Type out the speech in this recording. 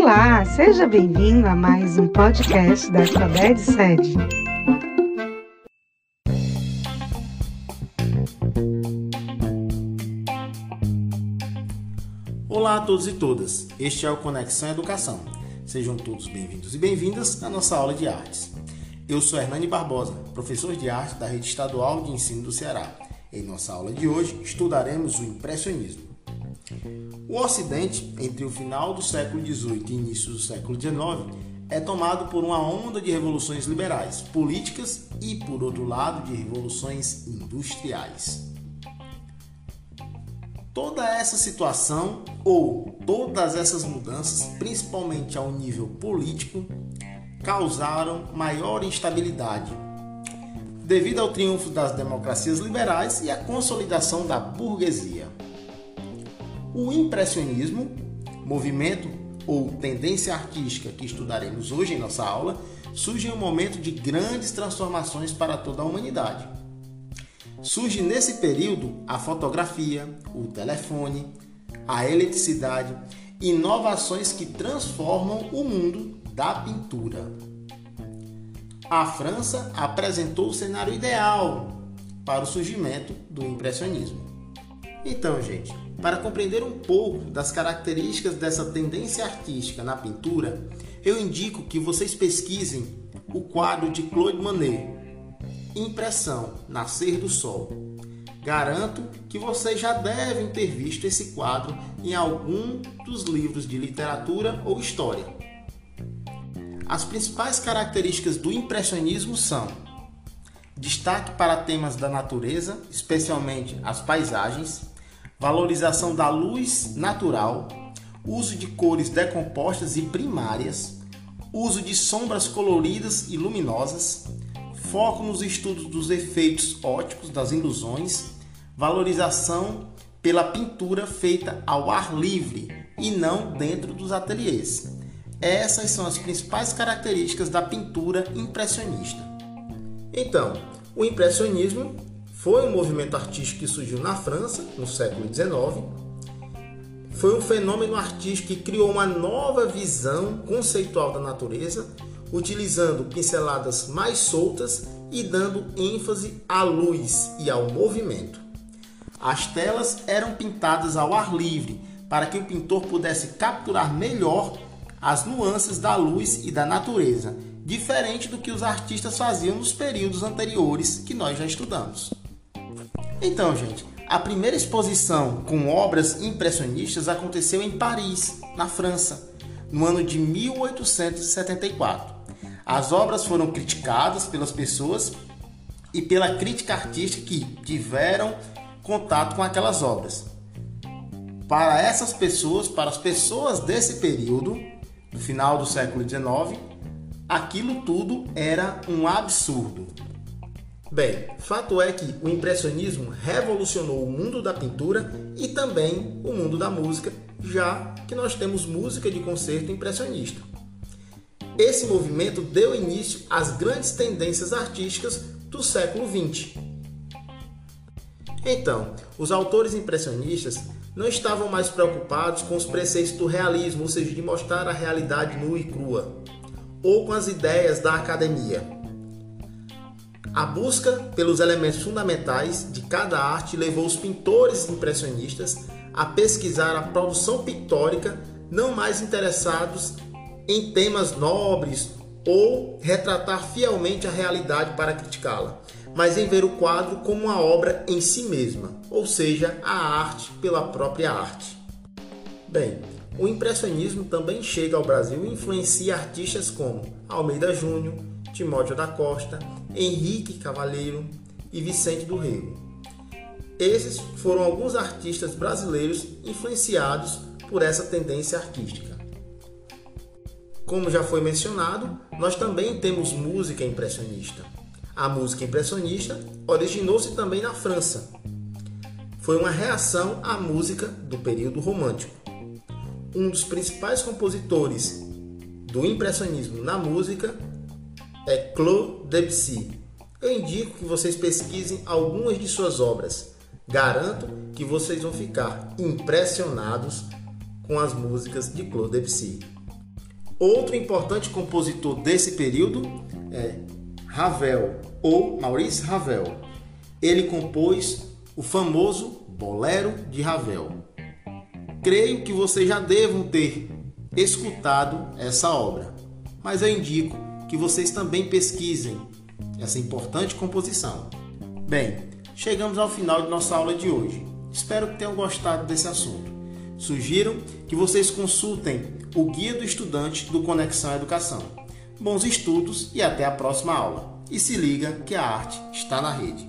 Olá, seja bem-vindo a mais um podcast da Alphabet Sede. Olá a todos e todas, este é o Conexão Educação. Sejam todos bem-vindos e bem-vindas à nossa aula de artes. Eu sou Hernani Barbosa, professor de arte da Rede Estadual de Ensino do Ceará. Em nossa aula de hoje, estudaremos o impressionismo. O Ocidente, entre o final do século XVIII e início do século XIX, é tomado por uma onda de revoluções liberais, políticas e, por outro lado, de revoluções industriais. Toda essa situação, ou todas essas mudanças, principalmente ao nível político, causaram maior instabilidade, devido ao triunfo das democracias liberais e à consolidação da burguesia. O impressionismo, movimento ou tendência artística que estudaremos hoje em nossa aula, surge em um momento de grandes transformações para toda a humanidade. Surge nesse período a fotografia, o telefone, a eletricidade, inovações que transformam o mundo da pintura. A França apresentou o cenário ideal para o surgimento do impressionismo. Então, gente, para compreender um pouco das características dessa tendência artística na pintura, eu indico que vocês pesquisem o quadro de Claude Monet, Impressão Nascer do Sol. Garanto que vocês já devem ter visto esse quadro em algum dos livros de literatura ou história. As principais características do impressionismo são destaque para temas da natureza, especialmente as paisagens, valorização da luz natural, uso de cores decompostas e primárias, uso de sombras coloridas e luminosas, foco nos estudos dos efeitos óticos das ilusões, valorização pela pintura feita ao ar livre e não dentro dos ateliês. Essas são as principais características da pintura impressionista. Então, o impressionismo foi um movimento artístico que surgiu na França no século XIX. Foi um fenômeno artístico que criou uma nova visão conceitual da natureza, utilizando pinceladas mais soltas e dando ênfase à luz e ao movimento. As telas eram pintadas ao ar livre para que o pintor pudesse capturar melhor as nuances da luz e da natureza, diferente do que os artistas faziam nos períodos anteriores que nós já estudamos. Então, gente, a primeira exposição com obras impressionistas aconteceu em Paris, na França, no ano de 1874. As obras foram criticadas pelas pessoas e pela crítica artística que tiveram contato com aquelas obras. Para essas pessoas, para as pessoas desse período, do final do século XIX, aquilo tudo era um absurdo. Bem, fato é que o impressionismo revolucionou o mundo da pintura e também o mundo da música, já que nós temos música de concerto impressionista. Esse movimento deu início às grandes tendências artísticas do século XX. Então, os autores impressionistas não estavam mais preocupados com os preceitos do realismo, ou seja, de mostrar a realidade nua e crua, ou com as ideias da academia. A busca pelos elementos fundamentais de cada arte levou os pintores impressionistas a pesquisar a produção pictórica, não mais interessados em temas nobres ou retratar fielmente a realidade para criticá-la, mas em ver o quadro como uma obra em si mesma, ou seja, a arte pela própria arte. Bem, o impressionismo também chega ao Brasil e influencia artistas como Almeida Júnior, Timóteo da Costa, Henrique Cavalheiro e Vicente do Rego. Esses foram alguns artistas brasileiros influenciados por essa tendência artística. Como já foi mencionado, nós também temos música impressionista. A música impressionista originou-se também na França. Foi uma reação à música do período romântico. Um dos principais compositores do impressionismo na música é Claude Debussy. Eu indico que vocês pesquisem algumas de suas obras. Garanto que vocês vão ficar impressionados com as músicas de Claude Debussy. Outro importante compositor desse período é Ravel ou Maurice Ravel. Ele compôs o famoso Bolero de Ravel. Creio que vocês já devam ter escutado essa obra, mas eu indico que vocês também pesquisem essa importante composição. Bem, chegamos ao final de nossa aula de hoje. Espero que tenham gostado desse assunto. Sugiro que vocês consultem o Guia do Estudante do Conexão Educação. Bons estudos e até a próxima aula. E se liga que a arte está na rede.